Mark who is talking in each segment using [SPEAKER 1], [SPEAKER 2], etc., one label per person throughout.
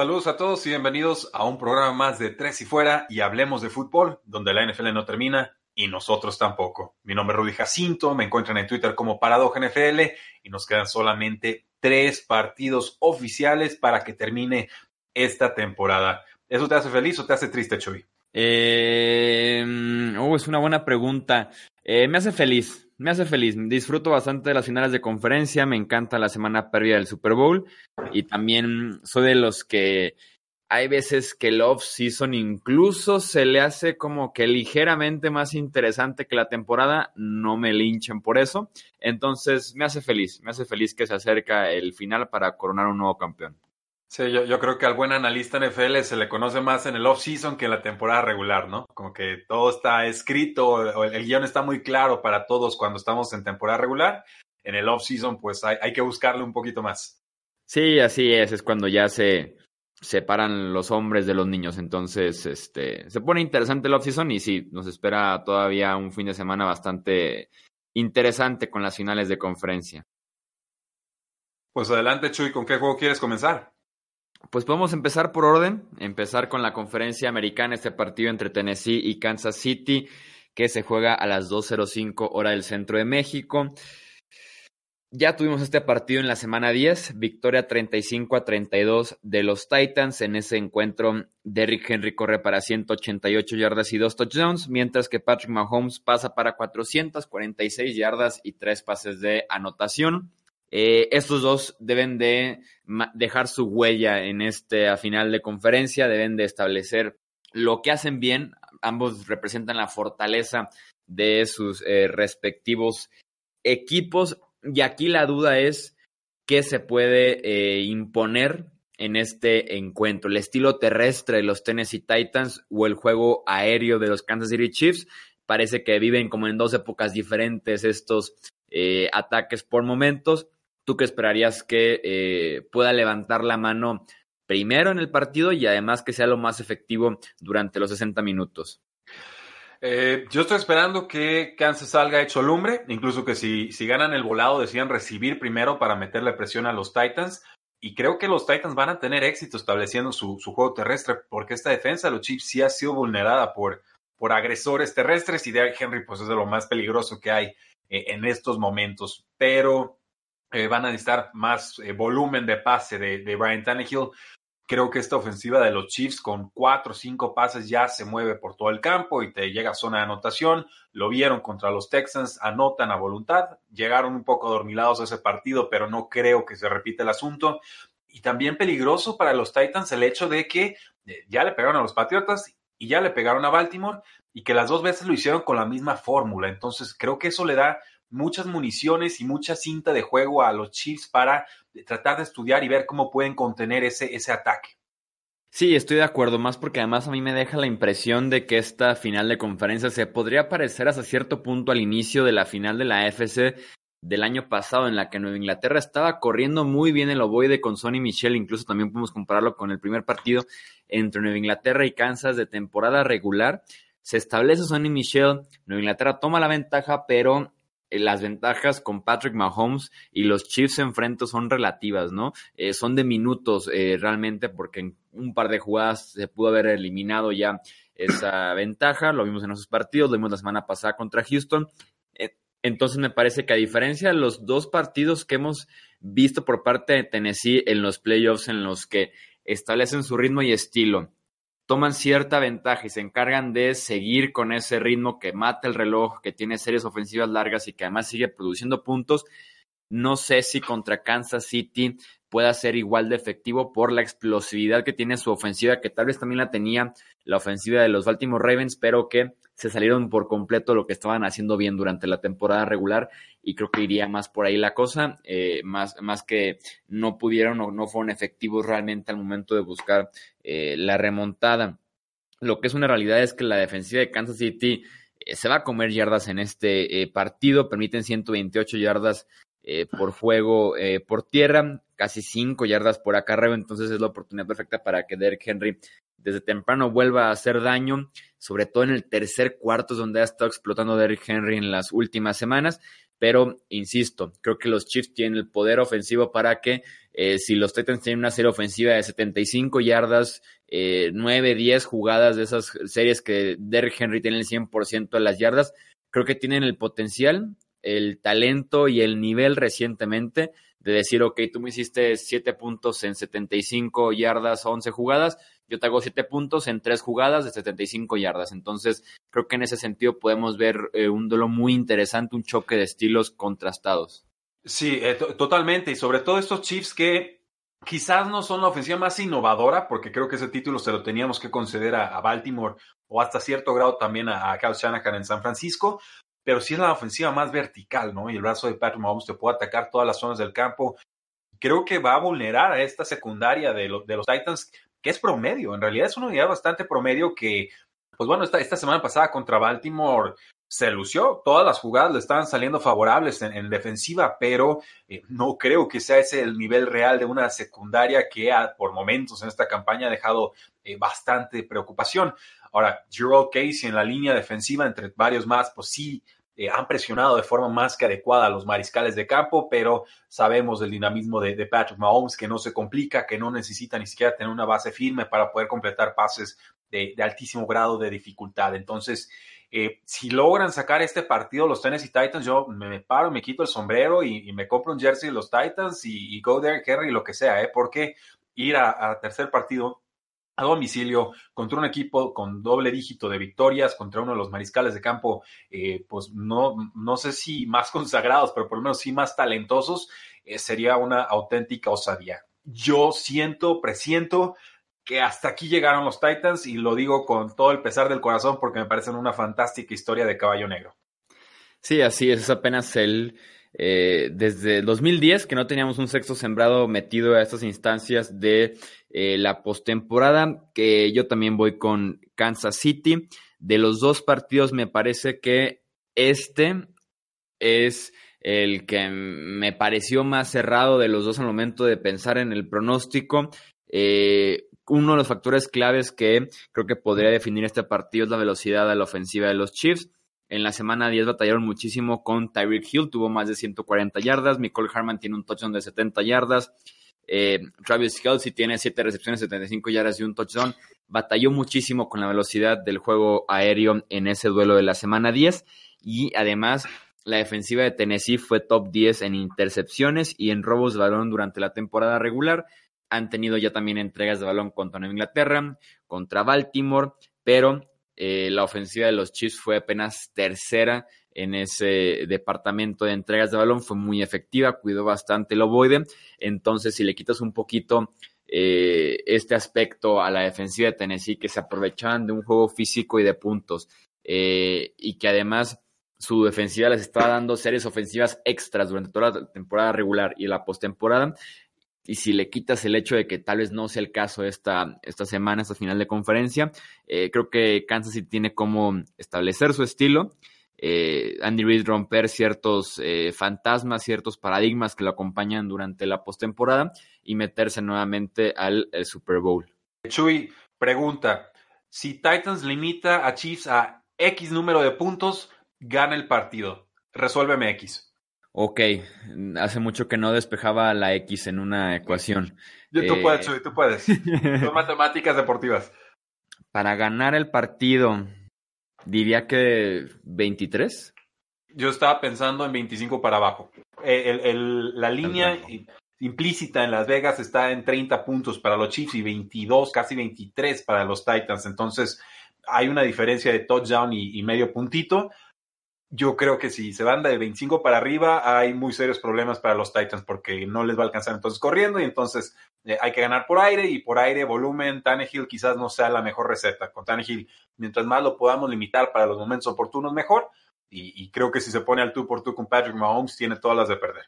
[SPEAKER 1] Saludos a todos y bienvenidos a un programa más de Tres y Fuera y Hablemos de Fútbol, donde la NFL no termina y nosotros tampoco. Mi nombre es Rudy Jacinto, me encuentran en Twitter como NFL y nos quedan solamente tres partidos oficiales para que termine esta temporada. ¿Eso te hace feliz o te hace triste, Chuy?
[SPEAKER 2] Eh, oh, es una buena pregunta. Eh, me hace feliz, me hace feliz. Disfruto bastante de las finales de conferencia, me encanta la semana previa del Super Bowl y también soy de los que hay veces que el off-season incluso se le hace como que ligeramente más interesante que la temporada. No me linchen por eso. Entonces me hace feliz, me hace feliz que se acerca el final para coronar un nuevo campeón.
[SPEAKER 1] Sí, yo, yo, creo que al buen analista NFL se le conoce más en el off-season que en la temporada regular, ¿no? Como que todo está escrito, el, el guion está muy claro para todos cuando estamos en temporada regular. En el off-season, pues hay, hay, que buscarle un poquito más.
[SPEAKER 2] Sí, así es, es cuando ya se separan los hombres de los niños. Entonces, este, se pone interesante el off-season y sí, nos espera todavía un fin de semana bastante interesante con las finales de conferencia.
[SPEAKER 1] Pues adelante, Chuy, ¿con qué juego quieres comenzar?
[SPEAKER 2] Pues podemos empezar por orden, empezar con la conferencia americana, este partido entre Tennessee y Kansas City, que se juega a las 2.05 hora del centro de México. Ya tuvimos este partido en la semana 10, victoria 35 a 32 de los Titans. En ese encuentro, Derrick Henry corre para 188 yardas y dos touchdowns, mientras que Patrick Mahomes pasa para 446 yardas y tres pases de anotación. Eh, estos dos deben de dejar su huella en este final de conferencia, deben de establecer lo que hacen bien. Ambos representan la fortaleza de sus eh, respectivos equipos. Y aquí la duda es qué se puede eh, imponer en este encuentro. El estilo terrestre de los Tennessee Titans o el juego aéreo de los Kansas City Chiefs. Parece que viven como en dos épocas diferentes estos ataques por momentos. ¿Tú qué esperarías que eh, pueda levantar la mano primero en el partido y además que sea lo más efectivo durante los 60 minutos?
[SPEAKER 1] Eh, yo estoy esperando que Kansas salga hecho lumbre, incluso que si, si ganan el volado decían recibir primero para meterle presión a los Titans. Y creo que los Titans van a tener éxito estableciendo su, su juego terrestre, porque esta defensa de los Chiefs sí ha sido vulnerada por, por agresores terrestres y Derrick Henry pues es de lo más peligroso que hay eh, en estos momentos. Pero eh, van a necesitar más eh, volumen de pase de, de, Brian Tannehill. Creo que esta ofensiva de los Chiefs con cuatro o cinco pases ya se mueve por todo el campo y te llega a zona de anotación. Lo vieron contra los Texans, anotan a voluntad. Llegaron un poco dormilados a ese partido, pero no creo que se repita el asunto. Y también peligroso para los Titans el hecho de que eh, ya le pegaron a los Patriotas y ya le pegaron a Baltimore y que las dos veces lo hicieron con la misma fórmula. Entonces creo que eso le da muchas municiones y mucha cinta de juego a los Chiefs para tratar de estudiar y ver cómo pueden contener ese, ese ataque.
[SPEAKER 2] Sí, estoy de acuerdo, más porque además a mí me deja la impresión de que esta final de conferencia se podría parecer hasta cierto punto al inicio de la final de la AFC del año pasado, en la que Nueva Inglaterra estaba corriendo muy bien el ovoide con Sonny Michel, incluso también podemos compararlo con el primer partido entre Nueva Inglaterra y Kansas de temporada regular. Se establece Sonny Michel, Nueva Inglaterra toma la ventaja, pero las ventajas con Patrick Mahomes y los Chiefs enfrente son relativas, ¿no? Eh, son de minutos eh, realmente porque en un par de jugadas se pudo haber eliminado ya esa ventaja, lo vimos en esos partidos, lo vimos la semana pasada contra Houston. Eh, entonces me parece que a diferencia de los dos partidos que hemos visto por parte de Tennessee en los playoffs en los que establecen su ritmo y estilo, toman cierta ventaja y se encargan de seguir con ese ritmo que mata el reloj, que tiene series ofensivas largas y que además sigue produciendo puntos. No sé si contra Kansas City pueda ser igual de efectivo por la explosividad que tiene su ofensiva, que tal vez también la tenía la ofensiva de los Baltimore Ravens, pero que se salieron por completo lo que estaban haciendo bien durante la temporada regular y creo que iría más por ahí la cosa, eh, más, más que no pudieron o no fueron efectivos realmente al momento de buscar eh, la remontada. Lo que es una realidad es que la defensiva de Kansas City eh, se va a comer yardas en este partido, permiten 128 yardas por juego por tierra, casi 5 yardas por acarreo, entonces es la oportunidad perfecta para que Derrick Henry desde temprano vuelva a hacer daño, sobre todo en el tercer cuarto, donde ha estado explotando Derrick Henry en las últimas semanas. Pero, insisto, creo que los Chiefs tienen el poder ofensivo para que eh, si los Titans tienen una serie ofensiva de 75 yardas, eh, 9, 10 jugadas de esas series que Derrick Henry tiene el 100% de las yardas, creo que tienen el potencial, el talento y el nivel recientemente de decir, ok, tú me hiciste 7 puntos en 75 yardas, 11 jugadas, yo te hago 7 puntos en 3 jugadas de 75 yardas. Entonces, creo que en ese sentido podemos ver eh, un duelo muy interesante, un choque de estilos contrastados.
[SPEAKER 1] Sí, eh, totalmente. Y sobre todo estos Chiefs que quizás no son la ofensiva más innovadora, porque creo que ese título se lo teníamos que conceder a, Baltimore o hasta cierto grado también a, a Kyle Shanahan en San Francisco, pero sí es la ofensiva más vertical, ¿no? Y el brazo de Patrick Mahomes te puede atacar todas las zonas del campo. Creo que va a vulnerar a esta secundaria de, de los Titans, que es promedio. En realidad es una unidad bastante promedio que, pues bueno, esta, esta semana pasada contra Baltimore se lució. Todas las jugadas le estaban saliendo favorables en, defensiva, pero eh, no creo que sea ese el nivel real de una secundaria que por momentos en esta campaña ha dejado eh, bastante preocupación. Ahora, Gerald Casey en la línea defensiva, entre varios más, pues sí, eh, han presionado de forma más que adecuada a los mariscales de campo, pero sabemos del dinamismo de, Patrick Mahomes, que no se complica, que no necesita ni siquiera tener una base firme para poder completar pases de, altísimo grado de dificultad. Entonces, eh, si logran sacar este partido los Tennessee Titans, yo me, paro, me quito el sombrero y, me compro un jersey de los Titans y, go there, Kerry, lo que sea, ¿eh? porque ir a, tercer partido a domicilio contra un equipo con doble dígito de victorias, contra uno de los mariscales de campo, eh, pues no, no sé si más consagrados, pero por lo menos sí más talentosos, eh, sería una auténtica osadía. Yo siento, presiento que hasta aquí llegaron los Titans y lo digo con todo el pesar del corazón porque me parecen una fantástica historia de caballo negro.
[SPEAKER 2] Sí, así es, es apenas el eh, desde 2010 que no teníamos un sexto sembrado metido a estas instancias de eh, la postemporada, que yo también voy con Kansas City. De los dos partidos me parece que este es el que me pareció más cerrado de los dos al momento de pensar en el pronóstico. Eh, uno de los factores claves que creo que podría definir este partido es la velocidad de la ofensiva de los Chiefs. En la semana 10 batallaron muchísimo con Tyreek Hill, tuvo más de 140 yardas. Nicole Harman tiene un touchdown de 70 yardas. Eh, Travis Kelsey tiene 7 recepciones, 75 yardas y un touchdown. Batalló muchísimo con la velocidad del juego aéreo en ese duelo de la semana 10. Y además, la defensiva de Tennessee fue top 10 en intercepciones y en robos de balón durante la temporada regular. Han tenido ya también entregas de balón contra Inglaterra, contra Baltimore, pero eh, la ofensiva de los Chiefs fue apenas tercera en ese departamento de entregas de balón, fue muy efectiva, cuidó bastante el ovoide. Entonces, si le quitas un poquito eh, este aspecto a la defensiva de Tennessee, que se aprovechaban de un juego físico y de puntos, eh, y que además su defensiva les estaba dando series ofensivas extras durante toda la temporada regular y la postemporada, y si le quitas el hecho de que tal vez no sea el caso esta, esta semana, esta final de conferencia, eh, creo que Kansas City tiene como establecer su estilo. Eh, Andy Reid romper ciertos eh, fantasmas, ciertos paradigmas que lo acompañan durante la postemporada y meterse nuevamente al Super Bowl.
[SPEAKER 1] Chuy, pregunta: si Titans limita a Chiefs a X número de puntos, gana el partido. Resuélveme X.
[SPEAKER 2] Ok, hace mucho que no despejaba la X en una ecuación.
[SPEAKER 1] Yo, tú puedes, eh, tú puedes. Son matemáticas deportivas.
[SPEAKER 2] Para ganar el partido, diría que 23.
[SPEAKER 1] Yo estaba pensando en 25 para abajo. Eh, la línea implícita en Las Vegas está en 30 puntos para los Chiefs y 22, casi 23 para los Titans. Entonces, hay una diferencia de touchdown y medio puntito yo creo que si se van de 25 para arriba, hay muy serios problemas para los Titans porque no les va a alcanzar entonces corriendo y entonces eh, hay que ganar por aire y por aire, volumen, Tannehill quizás no sea la mejor receta. Con Tannehill, mientras más lo podamos limitar para los momentos oportunos, mejor. Y, creo que si se pone al tú por tú con Patrick Mahomes, tiene todas las de perder.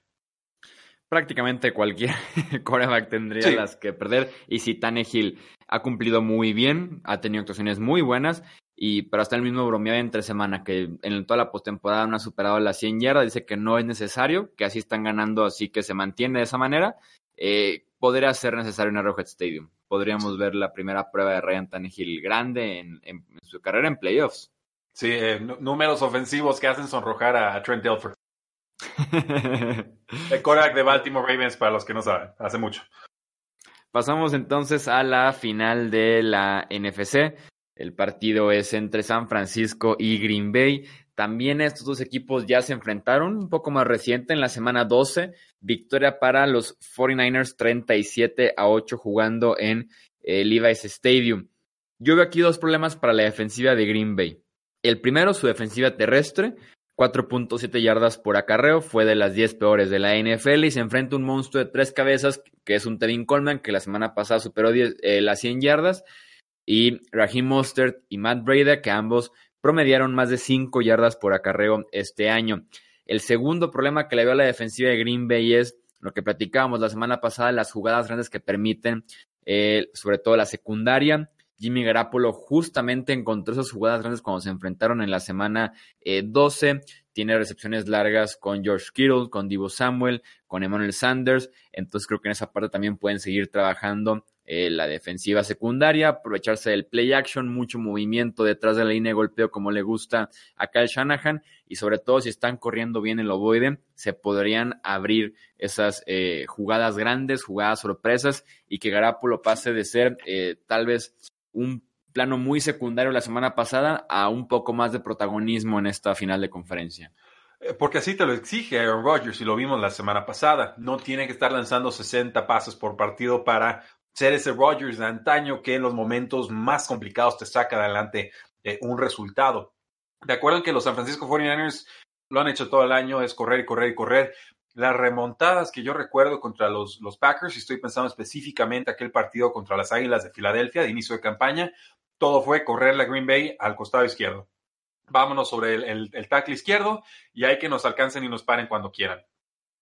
[SPEAKER 2] Prácticamente cualquier coreback tendría las que perder. Y si Tannehill ha cumplido muy bien, ha tenido actuaciones muy buenas, y pero hasta el mismo bromeaba entre semana que en toda la postemporada no ha superado las 100 yardas, dice que no es necesario, que así están ganando, así que se mantiene de esa manera. Eh, podría ser necesario en Arrowhead Stadium. Podríamos ver la primera prueba de Ryan Tannehill grande en, su carrera en playoffs.
[SPEAKER 1] Sí, eh, números ofensivos que hacen sonrojar a Trent Dilfer. El Korak de Baltimore Ravens, para los que no saben, hace mucho.
[SPEAKER 2] Pasamos entonces a la final de la NFC. El partido es entre San Francisco y Green Bay. También estos dos equipos ya se enfrentaron un poco más reciente en la semana 12. Victoria para los 49ers 37 a 8 jugando en el Levi's Stadium. Yo veo aquí dos problemas para la defensiva de Green Bay. El primero, su defensiva terrestre. 4.7 yardas por acarreo, fue de las 10 peores de la NFL y se enfrenta a un monstruo de tres cabezas que es un Tevin Coleman que la semana pasada superó eh, las 100 yardas y Raheem Mostert y Matt Breda, que ambos promediaron más de 5 yardas por acarreo este año. El segundo problema que le veo a la defensiva de Green Bay es lo que platicábamos la semana pasada, las jugadas grandes que permiten, eh, sobre todo la secundaria. Jimmy Garapolo justamente encontró esas jugadas grandes cuando se enfrentaron en la semana 12. Eh, Tiene recepciones largas con George Kittle, con Divo Samuel, con Emmanuel Sanders. Entonces creo que en esa parte también pueden seguir trabajando eh, la defensiva secundaria, aprovecharse del play action, mucho movimiento detrás de la línea de golpeo como le gusta a Kyle Shanahan y sobre todo si están corriendo bien el ovoide, se podrían abrir esas eh, jugadas grandes, jugadas sorpresas y que Garapolo pase de ser eh, tal vez un plano muy secundario la semana pasada a un poco más de protagonismo en esta final de conferencia.
[SPEAKER 1] Porque así te lo exige Aaron Rodgers y lo vimos la semana pasada. No tiene que estar lanzando 60 pasos por partido para ser ese Rodgers de antaño que en los momentos más complicados te saca adelante eh, un resultado. De acuerdo que los San Francisco 49ers lo han hecho todo el año, es correr y correr y correr. Las remontadas que yo recuerdo contra los, Packers, y estoy pensando específicamente aquel partido contra las Águilas de Filadelfia de inicio de campaña, todo fue correr la Green Bay al costado izquierdo. Vámonos sobre el, el, tackle izquierdo y hay que nos alcancen y nos paren cuando quieran.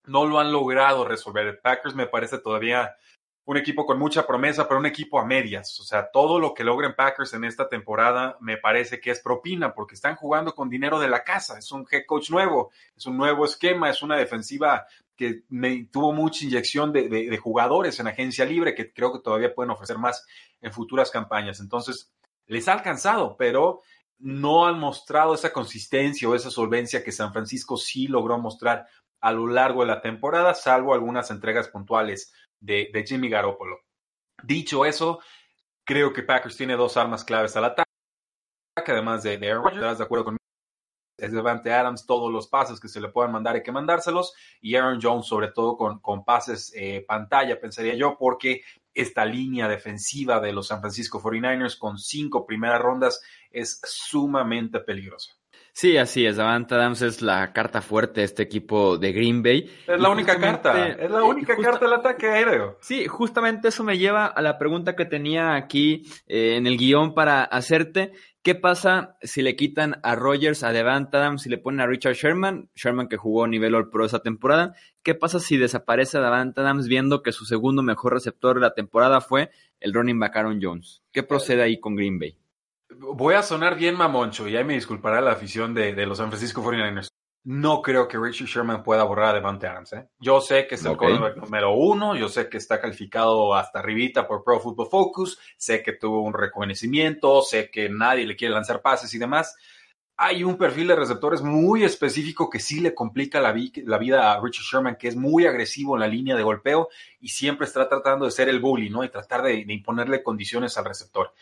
[SPEAKER 1] No lo han logrado resolver. Packers me parece todavía un equipo con mucha promesa, pero un equipo a medias. O sea, todo lo que logren Packers en esta temporada me parece que es propina, porque están jugando con dinero de la casa. Es un head coach nuevo, es un nuevo esquema, es una defensiva que tuvo mucha inyección de, jugadores en agencia libre, que creo que todavía pueden ofrecer más en futuras campañas. Entonces, les ha alcanzado, pero no han mostrado esa consistencia o esa solvencia que San Francisco sí logró mostrar a lo largo de la temporada, salvo algunas entregas puntuales de, Jimmy Garoppolo. Dicho eso, creo que Packers tiene dos armas claves al ataque, además de, Aaron Rodgers, de acuerdo con es Devante Adams, todos los pases que se le puedan mandar hay que mandárselos, y Aaron Jones sobre todo con, con pases eh, pantalla, pensaría yo, porque esta línea defensiva de los San Francisco 49ers con cinco primeras rondas es sumamente peligrosa.
[SPEAKER 2] Sí, así es. Davante Adams es la carta fuerte de este equipo de Green Bay.
[SPEAKER 1] Es la única carta. Es la única carta del ataque aéreo.
[SPEAKER 2] Sí, justamente eso me lleva a la pregunta que tenía aquí eh, en el guion para hacerte. ¿Qué pasa si le quitan a Rogers, a Devante Adams, si le ponen a Richard Sherman? Sherman que jugó nivel All Pro esa temporada. ¿Qué pasa si desaparece Devante Adams viendo que su segundo mejor receptor de la temporada fue el running back Aaron Jones? ¿Qué procede ahí con Green Bay?
[SPEAKER 1] Voy a sonar bien mamoncho y ahí me disculpará la afición de, los San Francisco 49ers. No creo que Richard Sherman pueda borrar a Devante Adams. ¿eh? Yo sé que es el okay. número uno, yo sé que está calificado hasta arribita por Pro Football Focus, sé que tuvo un reconocimiento, sé que nadie le quiere lanzar pases y demás. Hay un perfil de receptores muy específico que sí le complica la, vida a Richard Sherman, que es muy agresivo en la línea de golpeo y siempre está tratando de ser el bully, ¿no? Y tratar de imponerle condiciones al receptor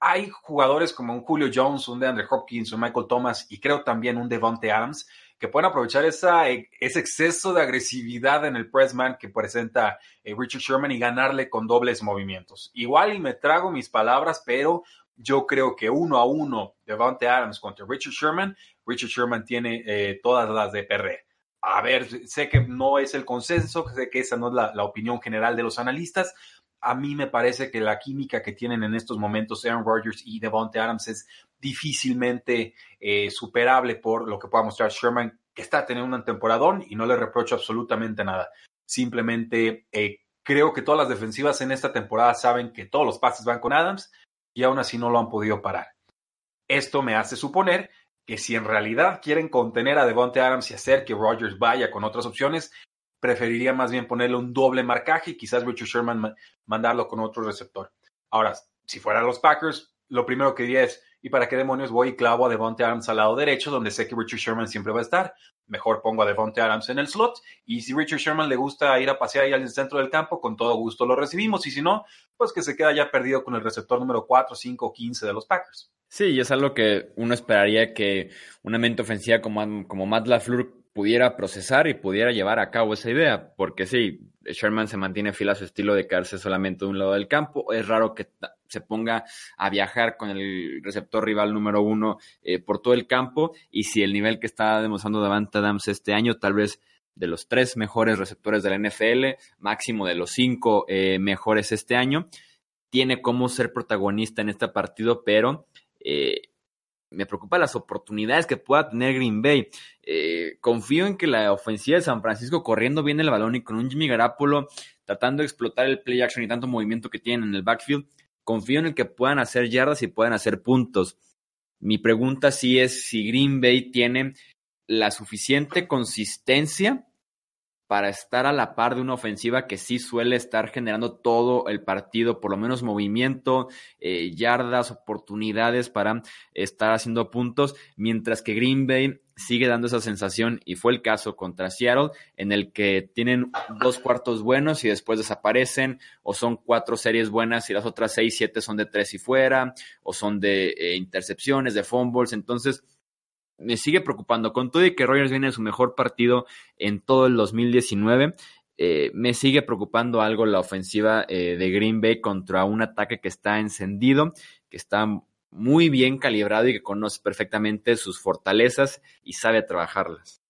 [SPEAKER 1] hay jugadores como un Julio Jones, un DeAndre Hopkins, un Michael Thomas y creo también un Devonte Adams que pueden aprovechar esa, ese exceso de agresividad en el pressman que presenta eh, Richard Sherman y ganarle con dobles movimientos. Igual y me trago mis palabras, pero yo creo que uno a uno Devonte Adams contra Richard Sherman, Richard Sherman tiene eh, todas las de perre. A ver, sé que no es el consenso, sé que esa no es la, opinión general de los analistas. A mí me parece que la química que tienen en estos momentos Aaron Rodgers y Devontae Adams es difícilmente eh, superable por lo que pueda mostrar Sherman, que está teniendo un temporadón y no le reprocho absolutamente nada. Simplemente eh, creo que todas las defensivas en esta temporada saben que todos los pases van con Adams y aún así no lo han podido parar. Esto me hace suponer que si en realidad quieren contener a Devontae Adams y hacer que Rodgers vaya con otras opciones, preferiría más bien ponerle un doble marcaje y quizás Richard Sherman mandarlo con otro receptor. Ahora, si fueran los Packers, lo primero que diría es, ¿y para qué demonios voy y clavo a Devontae Adams al lado derecho, donde sé que Richard Sherman siempre va a estar? Mejor pongo a Devontae Adams en el slot, y si Richard Sherman le gusta ir a pasear ahí al centro del campo, con todo gusto lo recibimos, y si no, pues que se queda ya perdido con el receptor número 4, 5 15 de los Packers.
[SPEAKER 2] Sí, y es algo que uno esperaría que una mente ofensiva como, como Matt LaFleur pudiera procesar y pudiera llevar a cabo esa idea, porque sí, Sherman se mantiene fiel a su estilo de quedarse solamente de un lado del campo. Es raro que se ponga a viajar con el receptor rival número uno eh, por todo el campo. Y si el nivel que está demostrando Davante Adams este año, tal vez de los tres mejores receptores de la NFL, máximo de los cinco eh, mejores este año, tiene como ser protagonista en este partido, pero eh, me preocupa las oportunidades que pueda tener Green Bay. Eh, confío en que la ofensiva de San Francisco corriendo bien el balón y con un Jimmy Garapolo tratando de explotar el play action y tanto movimiento que tienen en el backfield, confío en que puedan hacer yardas y puedan hacer puntos. Mi pregunta sí es si Green Bay tiene la suficiente consistencia para estar a la par de una ofensiva que sí suele estar generando todo el partido, por lo menos movimiento, eh, yardas, oportunidades para estar haciendo puntos, mientras que Green Bay sigue dando esa sensación y fue el caso contra Seattle en el que tienen dos cuartos buenos y después desaparecen o son cuatro series buenas y las otras seis, siete son de tres y fuera o son de eh, intercepciones, de fumbles, entonces me sigue preocupando. Con todo y que Rogers viene en su mejor partido en todo el 2019, eh, me sigue preocupando algo la ofensiva eh, de Green Bay contra un ataque que está encendido, que está muy bien calibrado y que conoce perfectamente sus fortalezas y sabe trabajarlas.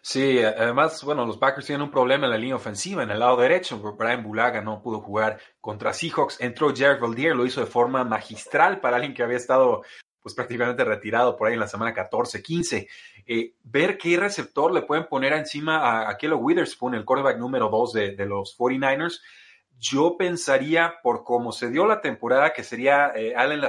[SPEAKER 1] Sí, además, bueno, los Packers tienen un problema en la línea ofensiva, en el lado derecho. Brian Bulaga no pudo jugar contra Seahawks. Entró Jared Valdier, lo hizo de forma magistral para alguien que había estado pues prácticamente retirado por ahí en la semana 14, 15. Eh, ver qué receptor le pueden poner encima a, a Witherspoon, el quarterback número 2 de, los 49ers. Yo pensaría, por cómo se dio la temporada, que sería eh, Allen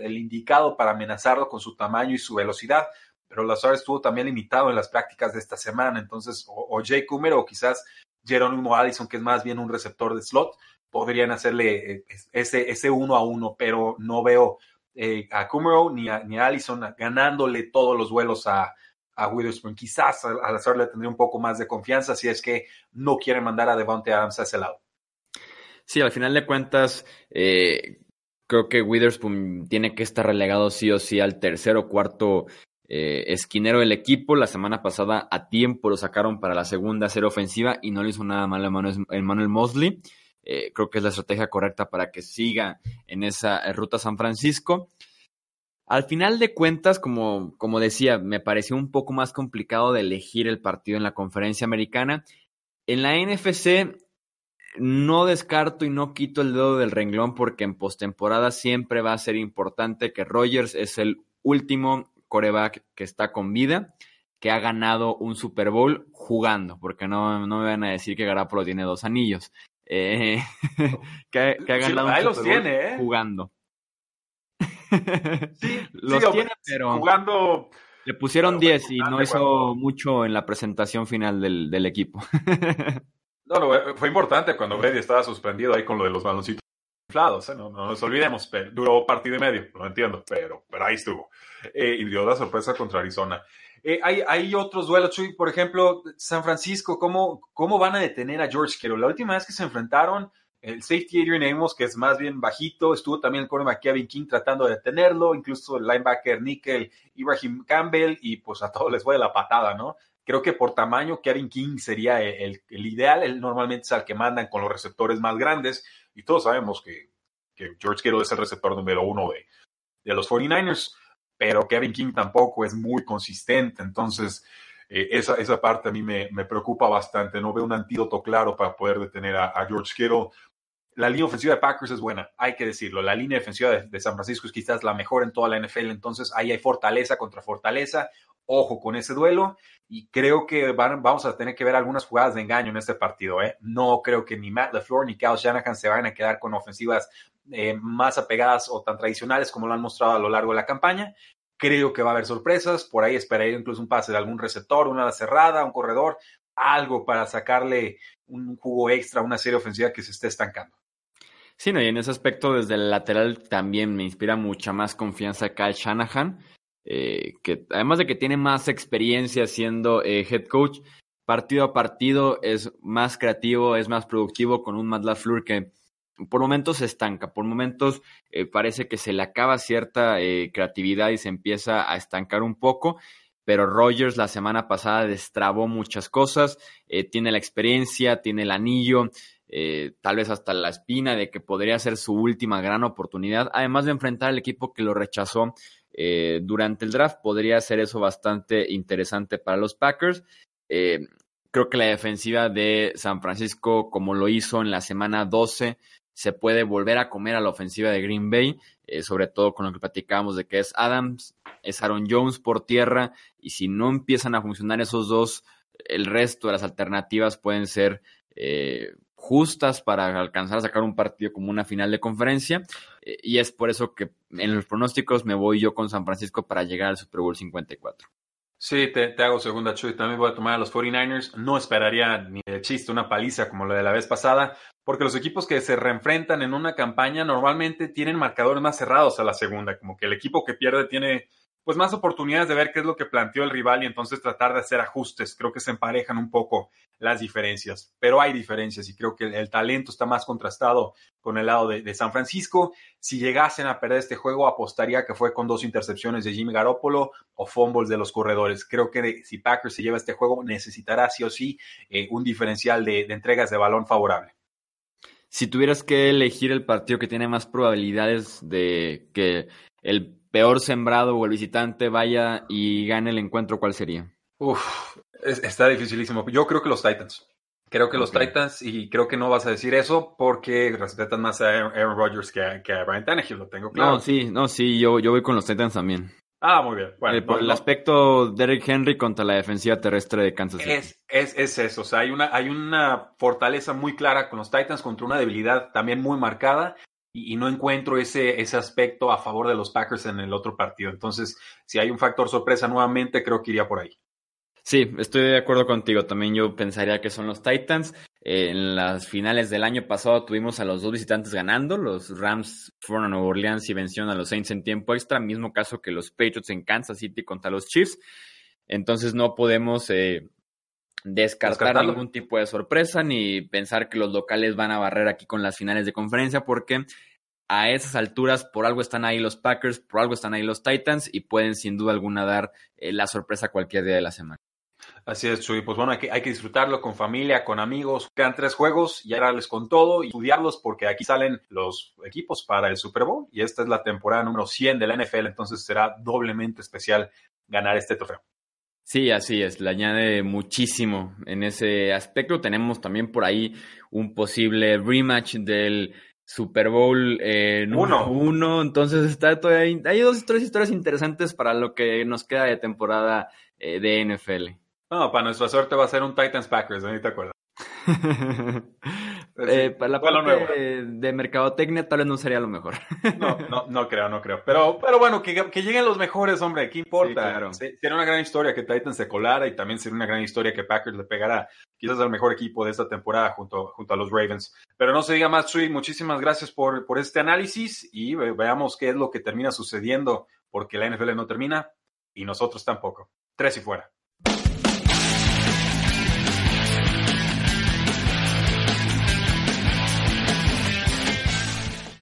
[SPEAKER 1] el, indicado para amenazarlo con su tamaño y su velocidad. Pero Lazard estuvo también limitado en las prácticas de esta semana. Entonces, o, Jay Coomer o quizás Jerónimo Allison, que es más bien un receptor de slot, podrían hacerle eh, ese, ese uno a uno, pero no veo eh, a Kumaro ni a, ni Allison ganándole todos los vuelos a, a Witherspoon. Quizás al hacerle tendría un poco más de confianza si es que no quiere mandar a Devontae Adams a ese lado.
[SPEAKER 2] Sí, al final de cuentas, eh, creo que Witherspoon tiene que estar relegado sí o sí al tercer o cuarto eh, esquinero del equipo. La semana pasada a tiempo lo sacaron para la segunda serie ofensiva y no le hizo nada mal a Manuel Mosley. Eh, creo que es la estrategia correcta para que siga en esa eh, ruta San Francisco. Al final de cuentas, como, como decía, me pareció un poco más complicado de elegir el partido en la conferencia americana. En la NFC no descarto y no quito el dedo del renglón porque en postemporada siempre va a ser importante que Rogers es el último coreback que está con vida, que ha ganado un Super Bowl jugando, porque no, no me van a decir que Garapolo tiene dos anillos. Eh, que, ha ganado
[SPEAKER 1] ahí los tiene, ¿eh?
[SPEAKER 2] jugando.
[SPEAKER 1] sí, los tiene, pero jugando.
[SPEAKER 2] Le pusieron 10 y no hizo mucho en la presentación final del, del equipo.
[SPEAKER 1] no, no, fue importante cuando Brady estaba suspendido ahí con lo de los baloncitos inflados, ¿eh? no, no, nos olvidemos, pero duró partido y medio, lo entiendo, pero, pero ahí estuvo. Eh, y dio la sorpresa contra Arizona. Eh, hay, otros duelos, Chuy, por ejemplo, San Francisco, ¿cómo, ¿cómo van a detener a George Kittle? La última vez que se enfrentaron, el safety Adrian Amos, que es más bien bajito, estuvo también el cornerback Kevin King tratando de detenerlo, incluso el linebacker Nickel, Ibrahim Campbell, y pues a todos les fue de la patada, ¿no? Creo que por tamaño Kevin King sería el, ideal, él normalmente es al que mandan con los receptores más grandes, y todos sabemos que, George Kittle es el receptor número uno de, de los 49ers. Pero Kevin King tampoco es muy consistente. Entonces, eh, esa, esa parte a mí me, me, preocupa bastante. No veo un antídoto claro para poder detener a, George Kittle. La línea ofensiva de Packers es buena, hay que decirlo. La línea defensiva de, San Francisco es quizás la mejor en toda la NFL. Entonces, ahí hay fortaleza contra fortaleza. Ojo con ese duelo y creo que van, vamos a tener que ver algunas jugadas de engaño en este partido. ¿eh? No creo que ni Matt LaFleur ni Kyle Shanahan se vayan a quedar con ofensivas eh, más apegadas o tan tradicionales como lo han mostrado a lo largo de la campaña. Creo que va a haber sorpresas. Por ahí esperaría incluso un pase de algún receptor, una cerrada, un corredor, algo para sacarle un jugo extra a una serie ofensiva que se esté estancando.
[SPEAKER 2] Sí, no, y en ese aspecto, desde el lateral también me inspira mucha más confianza Kyle Shanahan, eh, que además de que tiene más experiencia siendo eh, head coach, partido a partido es más creativo, es más productivo con un Matt LaFleur que por momentos se estanca, por momentos eh, parece que se le acaba cierta eh, creatividad y se empieza a estancar un poco, pero Rogers la semana pasada destrabó muchas cosas, eh, tiene la experiencia, tiene el anillo, tal vez hasta la espina de que podría ser su última gran oportunidad, además de enfrentar al equipo que lo rechazó durante el draft, podría ser eso bastante interesante para los Packers. creo que la defensiva de San Francisco, como lo hizo en la semana 12, se puede volver a comer a la ofensiva de Green Bay, eh, sobre todo con lo que platicábamos de que es Adams, es Aaron Jones por tierra, y si no empiezan a funcionar esos dos, el resto de las alternativas pueden ser eh, justas para alcanzar a sacar un partido como una final de conferencia, eh, y es por eso que en los pronósticos me voy yo con San Francisco para llegar al Super Bowl 54.
[SPEAKER 1] Sí, te, te, hago segunda, Chuy. También voy a tomar a los 49ers. No esperaría ni de chiste una paliza como la de la vez pasada, porque los equipos que se reenfrentan en una campaña normalmente tienen marcadores más cerrados a la segunda, como que el equipo que pierde tiene pues más oportunidades de ver qué es lo que planteó el rival y entonces tratar de hacer ajustes. Creo que se emparejan un poco las diferencias, pero hay diferencias y creo que el, talento está más contrastado con el lado de, de, San Francisco. Si llegasen a perder este juego, apostaría que fue con dos intercepciones de Jimmy Garoppolo o fumbles de los corredores. Creo que si Packers se lleva este juego, necesitará sí o sí eh, un diferencial de, de entregas de balón favorable.
[SPEAKER 2] Si tuvieras que elegir el partido que tiene más probabilidades de que el peor sembrado o el visitante vaya y gane el encuentro, ¿cuál sería?
[SPEAKER 1] Uf, es, está dificilísimo. Yo creo que los Titans. Creo que los okay. Titans, y creo que no vas a decir eso porque respetan más a Aaron Rodgers que a, que a Brian Tannehill, lo tengo claro.
[SPEAKER 2] No, sí, no, sí, yo, yo voy con los Titans también.
[SPEAKER 1] Ah, muy bien. Bueno,
[SPEAKER 2] eh, por
[SPEAKER 1] no,
[SPEAKER 2] el
[SPEAKER 1] no.
[SPEAKER 2] aspecto Derrick Henry contra la defensiva terrestre de Kansas City.
[SPEAKER 1] Es, es, es eso, o sea, hay una, hay una fortaleza muy clara con los Titans contra una debilidad también muy marcada y, no encuentro ese, ese aspecto a favor de los Packers en el otro partido. Entonces, si hay un factor sorpresa nuevamente, creo que iría por ahí.
[SPEAKER 2] Sí, estoy de acuerdo contigo. También yo pensaría que son los Titans. Eh, en las finales del año pasado tuvimos a los dos visitantes ganando. Los Rams fueron a Nueva Orleans y vencieron a los Saints en tiempo extra. Mismo caso que los Patriots en Kansas City contra los Chiefs. Entonces no podemos eh, descartar ningún tipo de sorpresa ni pensar que los locales van a barrer aquí con las finales de conferencia porque a esas alturas por algo están ahí los Packers, por algo están ahí los Titans y pueden sin duda alguna dar eh, la sorpresa cualquier día de la semana.
[SPEAKER 1] Así es, Chuy. Pues bueno, hay que, hay que, disfrutarlo con familia, con amigos. Quedan tres juegos y ahora les con todo y estudiarlos porque aquí salen los equipos para el Super Bowl y esta es la temporada número 100 de la NFL, entonces será doblemente especial ganar este trofeo.
[SPEAKER 2] Sí, así es, le añade muchísimo en ese aspecto. Tenemos también por ahí un posible rematch del Super Bowl eh,
[SPEAKER 1] uno.
[SPEAKER 2] uno. Entonces está todavía, hay dos tres historias interesantes para lo que nos queda de temporada eh, de NFL.
[SPEAKER 1] No, para nuestra suerte va a ser un Titans Packers, ¿eh? ¿te acuerdas?
[SPEAKER 2] eh, para la parte de, de, mercadotecnia tal vez no sería lo mejor.
[SPEAKER 1] no, no, no creo, no creo. Pero, pero bueno, que, que lleguen los mejores, hombre, ¿qué importa? Sí, claro. Sería una gran historia que Titans se colara y también sería una gran historia que Packers le pegara quizás al mejor equipo de esta temporada junto, junto a los Ravens. Pero no se diga más, Chuy, muchísimas gracias por, por este análisis y veamos qué es lo que termina sucediendo porque la NFL no termina y nosotros tampoco. Tres y fuera.